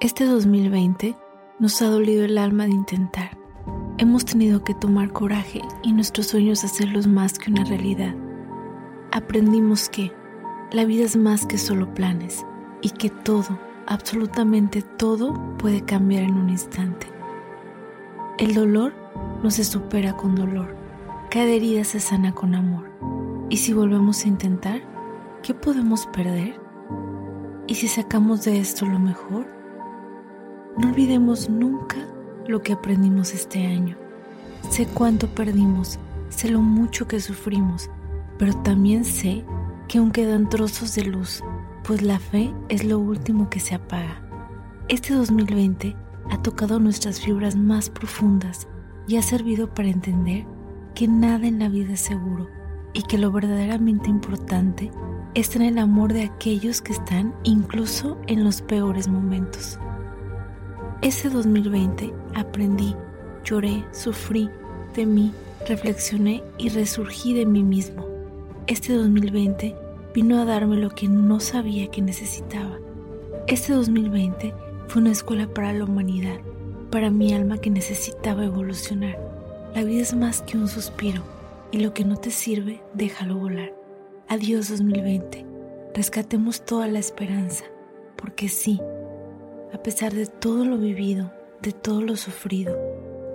Este 2020 nos ha dolido el alma de intentar. Hemos tenido que tomar coraje y nuestros sueños hacerlos más que una realidad. Aprendimos que la vida es más que solo planes y que todo, absolutamente todo, puede cambiar en un instante. El dolor no se supera con dolor, cada herida se sana con amor. Y si volvemos a intentar, ¿qué podemos perder? ¿Y si sacamos de esto lo mejor? No olvidemos nunca lo que aprendimos este año. Sé cuánto perdimos, sé lo mucho que sufrimos, pero también sé que aún quedan trozos de luz, pues la fe es lo último que se apaga. Este 2020 ha tocado nuestras fibras más profundas y ha servido para entender que nada en la vida es seguro y que lo verdaderamente importante es tener el amor de aquellos que están incluso en los peores momentos. Ese 2020 aprendí, lloré, sufrí, temí, reflexioné y resurgí de mí mismo. Este 2020 vino a darme lo que no sabía que necesitaba. Este 2020 fue una escuela para la humanidad, para mi alma que necesitaba evolucionar. La vida es más que un suspiro y lo que no te sirve, déjalo volar. Adiós 2020. Rescatemos toda la esperanza, porque sí, a pesar de todo lo vivido, de todo lo sufrido,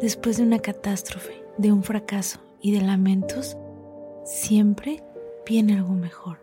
después de una catástrofe, de un fracaso y de lamentos, siempre viene algo mejor.